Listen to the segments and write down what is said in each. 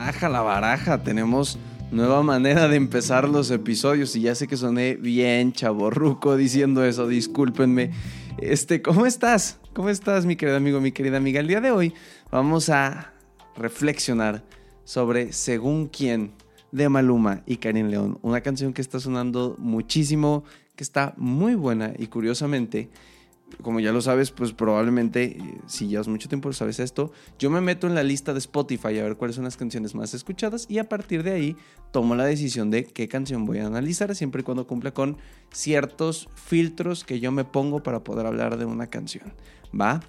Aja la baraja, tenemos nueva manera de empezar los episodios y ya sé que soné bien chaborruco diciendo eso, discúlpenme. Este, ¿cómo estás? ¿Cómo estás, mi querido amigo, mi querida amiga? El día de hoy vamos a reflexionar sobre Según quién de Maluma y Karim León, una canción que está sonando muchísimo, que está muy buena y curiosamente como ya lo sabes, pues probablemente, eh, si llevas mucho tiempo sabes esto, yo me meto en la lista de Spotify a ver cuáles son las canciones más escuchadas y a partir de ahí tomo la decisión de qué canción voy a analizar, siempre y cuando cumpla con ciertos filtros que yo me pongo para poder hablar de una canción, ¿va?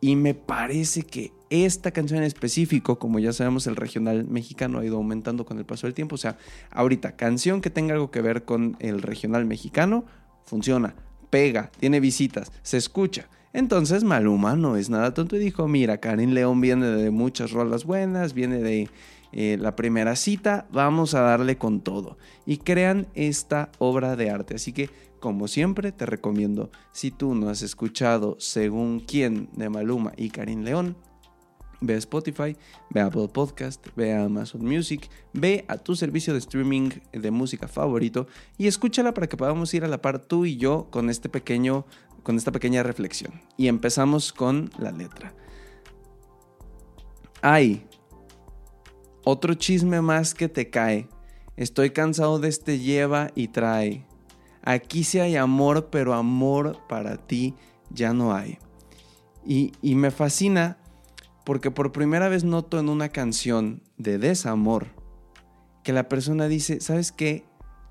Y me parece que esta canción en específico, como ya sabemos, el regional mexicano ha ido aumentando con el paso del tiempo. O sea, ahorita, canción que tenga algo que ver con el regional mexicano, funciona pega, tiene visitas, se escucha. Entonces Maluma no es nada tonto y dijo, mira, Karin León viene de muchas rolas buenas, viene de eh, la primera cita, vamos a darle con todo. Y crean esta obra de arte. Así que, como siempre, te recomiendo, si tú no has escuchado Según quién de Maluma y Karin León, Ve a Spotify, ve a Apple Podcast, ve a Amazon Music, ve a tu servicio de streaming de música favorito y escúchala para que podamos ir a la par tú y yo con este pequeño con esta pequeña reflexión. Y empezamos con la letra. Ay, otro chisme más que te cae. Estoy cansado de este lleva y trae. Aquí sí hay amor, pero amor para ti ya no hay. Y, y me fascina porque por primera vez noto en una canción de desamor que la persona dice, ¿sabes qué?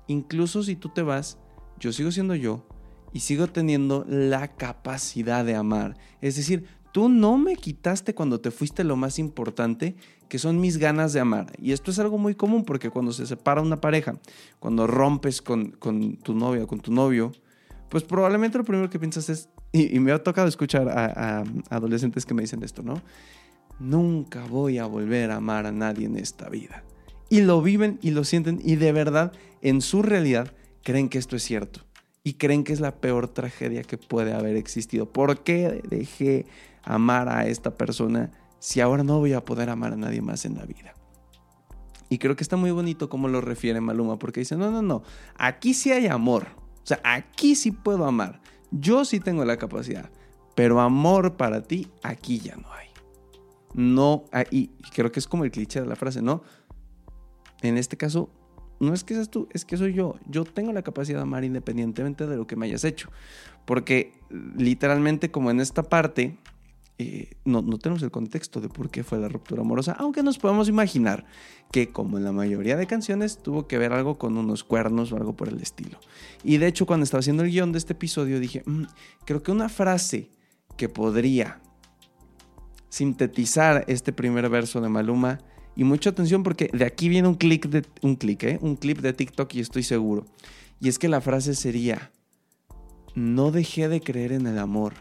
Incluso si tú te vas, yo sigo siendo yo y sigo teniendo la capacidad de amar. Es decir, tú no me quitaste cuando te fuiste lo más importante, que son mis ganas de amar. Y esto es algo muy común porque cuando se separa una pareja, cuando rompes con, tu novia o con tu novio, pues probablemente lo primero que piensas es, y, me ha tocado escuchar a adolescentes que me dicen esto, ¿no? Nunca voy a volver a amar a nadie en esta vida. Y lo viven y lo sienten y de verdad en su realidad creen que esto es cierto. Y creen que es la peor tragedia que puede haber existido. ¿Por qué dejé amar a esta persona si ahora no voy a poder amar a nadie más en la vida? Y creo que está muy bonito como lo refiere Maluma, porque dice, no, no, no, aquí sí hay amor. O sea, aquí sí puedo amar. Yo sí tengo la capacidad. Pero amor para ti, aquí ya no hay no, ah, y creo que es como el cliché de la frase, ¿no? En este caso, no es que seas tú, es que soy yo. Yo tengo la capacidad de amar independientemente de lo que me hayas hecho. Porque literalmente como en esta parte, eh, no, tenemos el contexto de por qué fue la ruptura amorosa, aunque nos podemos imaginar que como en la mayoría de canciones tuvo que ver algo con unos cuernos o algo por el estilo. Y de hecho cuando estaba haciendo el guion de este episodio dije, mm, creo que una frase que podría sintetizar este primer verso de Maluma. Y mucha atención porque de aquí viene un clic de un clic, ¿eh? un clip de TikTok y estoy seguro. Y es que la frase sería: No dejé de creer en el amor,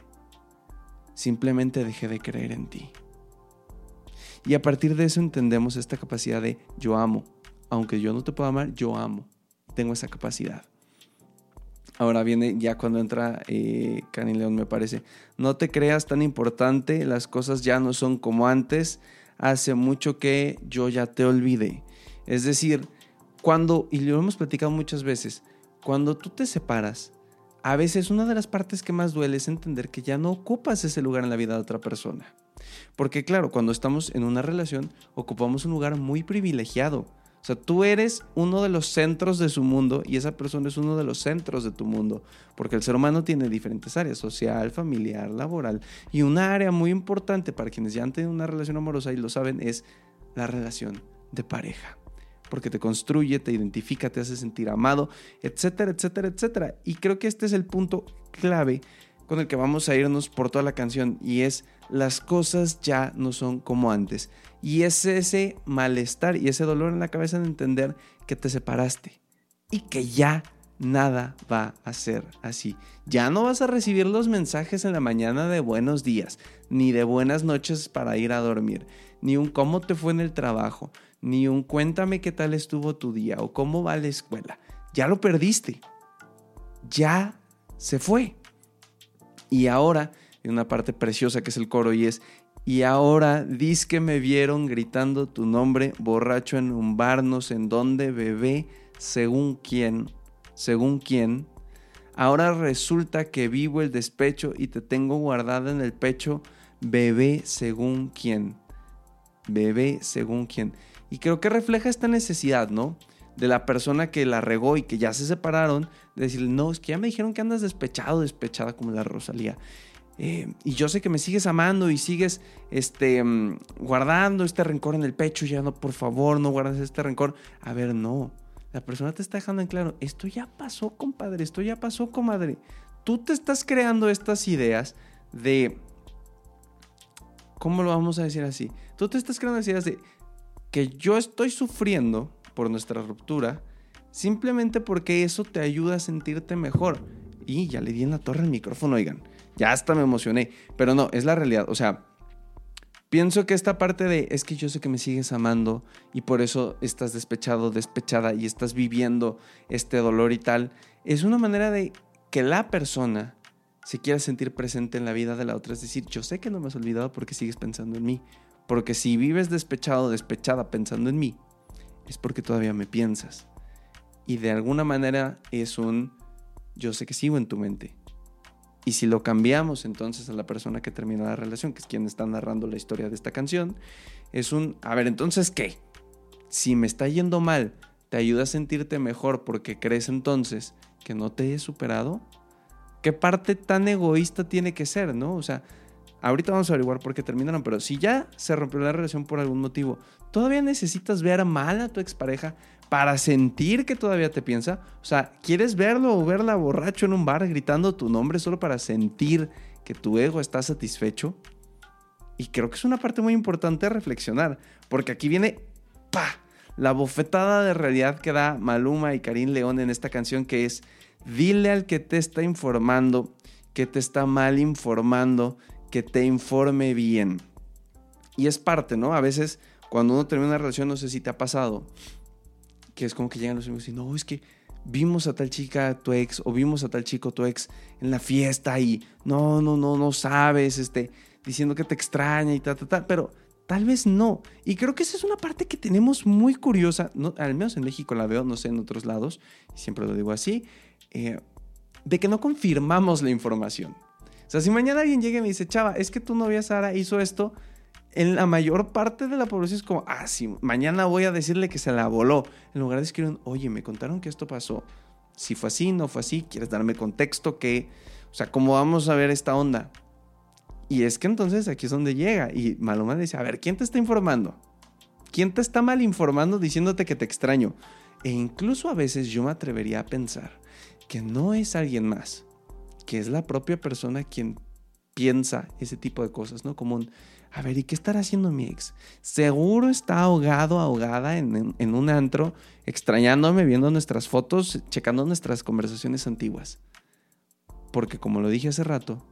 simplemente dejé de creer en ti. Y a partir de eso entendemos esta capacidad de yo amo, aunque yo no te pueda amar, yo amo. Tengo esa capacidad. Ahora viene ya cuando entra eh, Cani León, me parece. No te creas tan importante, las cosas ya no son como antes. Hace mucho que yo ya te olvidé. Es decir, cuando, y lo hemos platicado muchas veces, cuando tú te separas, a veces una de las partes que más duele es entender que ya no ocupas ese lugar en la vida de otra persona. Porque claro, cuando estamos en una relación, ocupamos un lugar muy privilegiado o sea, tú eres uno de los centros de su mundo y esa persona es uno de los centros de tu mundo, porque el ser humano tiene diferentes áreas, social, familiar, laboral, y una área muy importante para quienes ya han tenido una relación amorosa y lo saben es la relación de pareja, porque te construye, te identifica, te hace sentir amado, etcétera, etcétera, etcétera. Y creo que este es el punto clave con el que vamos a irnos por toda la canción y es las cosas ya no son como antes. Y es ese malestar y ese dolor en la cabeza de entender que te separaste y que ya nada va a ser así. Ya no vas a recibir los mensajes en la mañana de buenos días, ni de buenas noches para ir a dormir, ni un cómo te fue en el trabajo, ni un cuéntame qué tal estuvo tu día o cómo va la escuela. Ya lo perdiste. Ya se fue. Y ahora, hay una parte preciosa que es el coro y es, Y ahora dis que me vieron gritando tu nombre, borracho en un bar, no sé en dónde, bebé, según quién, según quién. Ahora resulta que vivo el despecho y te tengo guardada en el pecho, bebé, según quién. Bebé, según quién. Y creo que refleja esta necesidad, ¿no? De la persona que la regó y que ya se separaron, de decirle, no, es que ya me dijeron que andas despechado, despechada como la Rosalía. Eh, y yo sé que me sigues amando y sigues este, mm, guardando este rencor en el pecho, ya no, por favor, no guardes este rencor. A ver, no. La persona te está dejando en claro, esto ya pasó, compadre, esto ya pasó, comadre. Tú te estás creando estas ideas de... ¿Cómo lo vamos a decir así? Tú te estás creando estas ideas de que yo estoy sufriendo por nuestra ruptura simplemente porque eso te ayuda a sentirte mejor. Y ya le di en la torre el micrófono, oigan. Ya hasta me emocioné. Pero no, es la realidad. O sea, pienso que esta parte de es que yo sé que me sigues amando y por eso estás despechado, despechada y estás viviendo este dolor y tal, es una manera de que la persona se quiera sentir presente en la vida de la otra. Es decir, yo sé que no me has olvidado porque sigues pensando en mí. Porque si vives despechado, despechada pensando en mí, es porque todavía me piensas. Y de alguna manera es un yo sé que sigo en tu mente. Y si lo cambiamos entonces a la persona que termina la relación, que es quien está narrando la historia de esta canción, es un, a ver, entonces, ¿qué? Si me está yendo mal, ¿te ayuda a sentirte mejor porque crees entonces que no te he superado? ¿Qué parte tan egoísta tiene que ser, no? O sea, ahorita vamos a averiguar por qué terminaron, pero si ya se rompió la relación por algún motivo, ¿todavía necesitas ver mal a tu expareja para sentir que todavía te piensa. O sea, ¿quieres verlo o verla borracho en un bar gritando tu nombre solo para sentir que tu ego está satisfecho? Y creo que es una parte muy importante de reflexionar, porque aquí viene, ¡pa! La bofetada de realidad que da Maluma y Karim León en esta canción que es, dile al que te está informando, que te está mal informando, que te informe bien. Y es parte, ¿no? A veces cuando uno termina una relación, no sé si te ha pasado, que es como que llegan los amigos y no, es que vimos a tal chica tu ex o vimos a tal chico tu ex en la fiesta y no, no, no, no sabes, este, diciendo que te extraña y tal, tal, tal, pero tal vez no. Y creo que esa es una parte que tenemos muy curiosa, no, al menos en México la veo, no sé en otros lados, siempre lo digo así, eh, de que no confirmamos la información. Sea, si mañana alguien llega y me dice, chava, es que tu novia Sara hizo esto, en la mayor parte de la población es como, ah, sí, mañana voy a decirle que se la voló. En lugar de escribir, oye, me contaron que esto pasó. Si fue así, no fue así, quieres darme contexto, que, o sea, ¿cómo vamos a ver esta onda? Y es que entonces aquí es donde llega. Y Maluma dice, a ver, ¿quién te está informando? ¿Quién te está mal informando diciéndote que te extraño? E incluso a veces yo me atrevería a pensar que no es alguien más, que es la propia persona quien piensa ese tipo de cosas, ¿no? Como un, a ver, ¿y qué estará haciendo mi ex? Seguro está ahogado, ahogada en, en, un antro, extrañándome, viendo nuestras fotos, checando nuestras conversaciones antiguas. Porque como lo dije hace rato,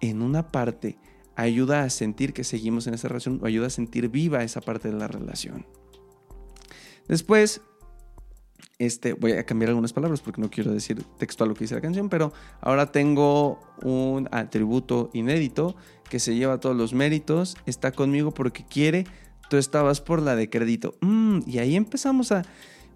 en una parte ayuda a sentir que seguimos en esa relación o ayuda a sentir viva esa parte de la relación. Después, este, voy a cambiar algunas palabras porque no quiero decir textual lo que dice la canción, pero ahora tengo un atributo inédito que se lleva todos los méritos, está conmigo porque quiere, tú estabas por la de crédito. Mm, y ahí empezamos a...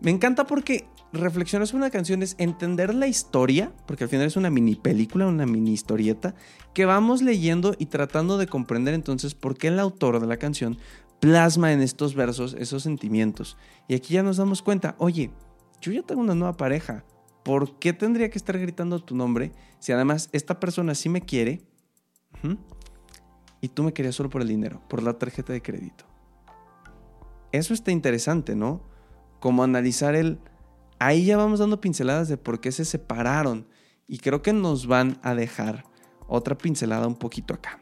Me encanta porque reflexionar sobre una canción es entender la historia, porque al final es una mini película, una mini historieta, que vamos leyendo y tratando de comprender entonces por qué el autor de la canción plasma en estos versos esos sentimientos. Y aquí ya nos damos cuenta, oye, yo ya tengo una nueva pareja. ¿Por qué tendría que estar gritando tu nombre si además esta persona sí me quiere y tú me querías solo por el dinero, por la tarjeta de crédito? Eso está interesante, ¿no? Como analizar el... Ahí ya vamos dando pinceladas de por qué se separaron y creo que nos van a dejar otra pincelada un poquito acá.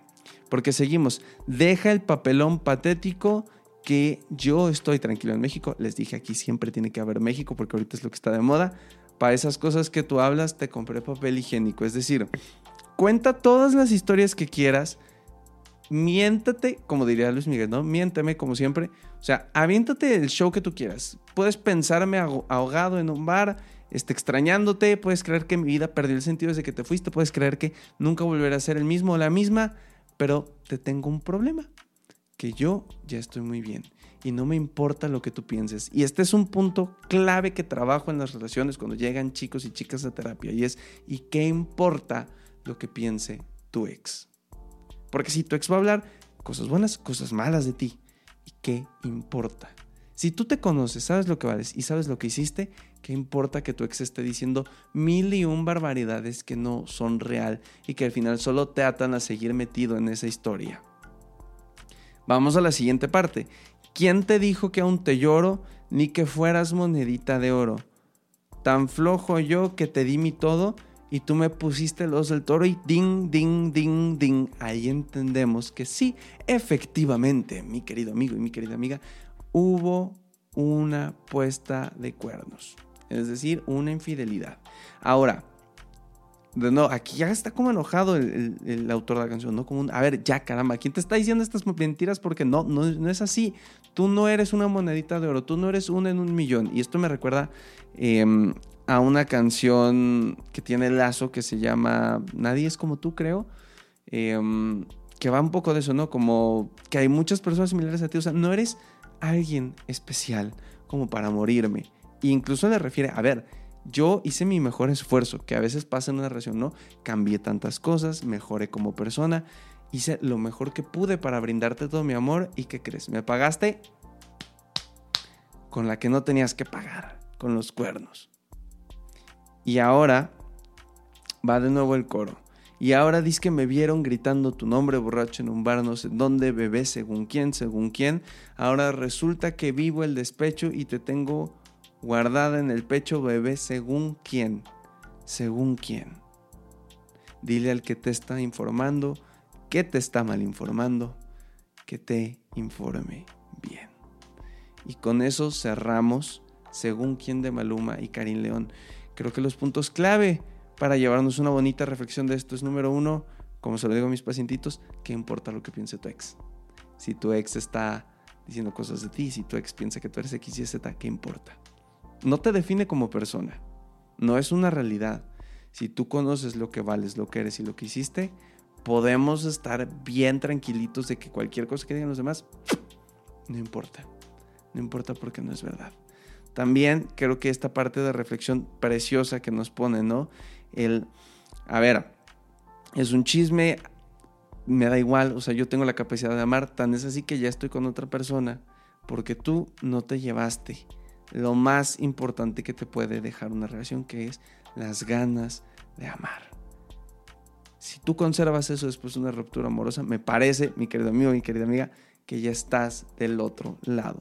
Porque seguimos, deja el papelón patético que yo estoy tranquilo en México. Les dije aquí siempre tiene que haber México porque ahorita es lo que está de moda. Para esas cosas que tú hablas te compré papel higiénico. Es decir, cuenta todas las historias que quieras. Miéntate, como diría Luis Miguel, ¿no? Miénteme como siempre. O sea, aviéntate el show que tú quieras. Puedes pensarme ahogado en un bar, este, extrañándote. Puedes creer que mi vida perdió el sentido desde que te fuiste. Puedes creer que nunca volveré a ser el mismo o la misma. pero te tengo un problema, que yo ya estoy muy bien y no me importa lo que tú pienses. Y este es un punto clave que trabajo en las relaciones cuando llegan chicos y chicas a terapia y es, ¿y qué importa lo que piense tu ex? Porque si tu ex va a hablar cosas buenas, cosas malas de ti, ¿y qué importa? Si tú te conoces, sabes lo que vales y sabes lo que hiciste, ¿qué importa que tu ex esté diciendo mil y un barbaridades que no son real y que al final solo te atan a seguir metido en esa historia? Vamos a la siguiente parte. ¿Quién te dijo que aún te lloro ni que fueras monedita de oro? Tan flojo yo que te di mi todo y tú me pusiste los del toro y ding, ding, ding, ding. Ahí entendemos que sí, efectivamente, mi querido amigo y mi querida amiga, hubo una puesta de cuernos, es decir, una infidelidad. Ahora, no, aquí ya está como enojado el, autor de la canción, ¿no? Como a ver, ya caramba, ¿quién te está diciendo estas mentiras? Porque no, no, no, es así. Tú no eres una monedita de oro, tú no eres una en un millón. Y esto me recuerda em, a una canción que tiene lazo que se llama Nadie es como tú, creo. Em, que va un poco de eso, ¿no? Como que hay muchas personas similares a ti. O sea, no eres alguien especial como para morirme. E incluso le refiere, a ver, yo hice mi mejor esfuerzo, que a veces pasa en una relación, ¿no? Cambié tantas cosas, mejoré como persona, hice lo mejor que pude para brindarte todo mi amor y ¿qué crees? Me pagaste con la que no tenías que pagar, con los cuernos. Y ahora va de nuevo el coro. Y ahora dices que me vieron gritando tu nombre borracho en un bar, no sé dónde, bebé, según quién, según quién. Ahora resulta que vivo el despecho y te tengo guardada en el pecho, bebé, según quién, según quién. Dile al que te está informando que te está mal informando, que te informe bien. Y con eso cerramos, según quién de Maluma y Karim León. Creo que los puntos clave para llevarnos una bonita reflexión de esto es número uno, como se lo digo a mis pacientitos, ¿qué importa lo que piense tu ex? Si tu ex está diciendo cosas de ti, si tu ex piensa que tú eres X y Z, ¿qué importa? No te define como persona, no es una realidad. Si tú conoces lo que vales, lo que eres y lo que hiciste, podemos estar bien tranquilitos de que cualquier cosa que digan los demás, no importa. No importa porque no es verdad. También creo que esta parte de reflexión preciosa que nos pone, ¿no? el, a ver, es un chisme, me da igual, o sea, yo tengo la capacidad de amar, tan es así que ya estoy con otra persona, porque tú no te llevaste lo más importante que te puede dejar una relación, que es las ganas de amar. Si tú conservas eso después de una ruptura amorosa, me parece, mi querido amigo, mi querida amiga, que ya estás del otro lado.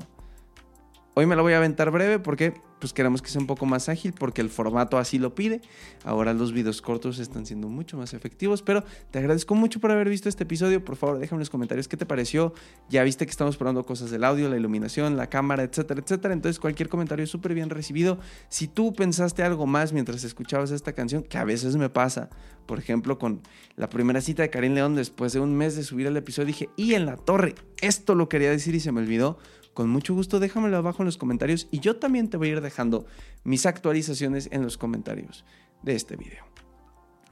Hoy me lo voy a aventar breve porque pues queremos que sea un poco más ágil porque el formato así lo pide. Ahora los videos cortos están siendo mucho más efectivos, pero te agradezco mucho por haber visto este episodio. Por favor, déjame en los comentarios qué te pareció. Ya viste que estamos probando cosas del audio, la iluminación, la cámara, etcétera, etcétera. Entonces cualquier comentario es súper bien recibido. Si tú pensaste algo más mientras escuchabas esta canción, que a veces me pasa, por ejemplo, con la primera cita de Karim León después de un mes de subir el episodio, dije, y en la torre, esto lo quería decir y se me olvidó con mucho gusto déjamelo abajo en los comentarios y yo también te voy a ir dejando mis actualizaciones en los comentarios de este video.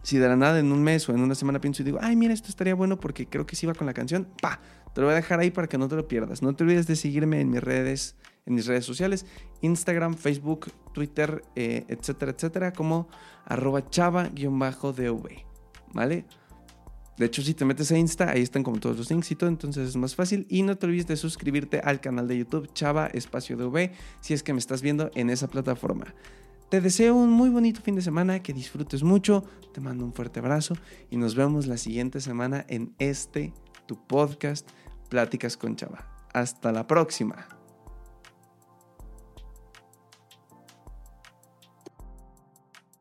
Si de la nada en un mes o en una semana pienso y digo, ay, mira, esto estaría bueno porque creo que sí va con la canción, pa, te lo voy a dejar ahí para que no te lo pierdas. No te olvides de seguirme en mis redes, en mis redes sociales, Instagram, Facebook, Twitter, eh, etcétera, etcétera, como arroba chava-dv, ¿vale? De hecho, si te metes a Insta, ahí están como todos los links y todo, entonces es más fácil. Y no te olvides de suscribirte al canal de YouTube Chava Espacio DV si es que me estás viendo en esa plataforma. Te deseo un muy bonito fin de semana, que disfrutes mucho, te mando un fuerte abrazo y nos vemos la siguiente semana en este, tu podcast, Pláticas con Chava. Hasta la próxima.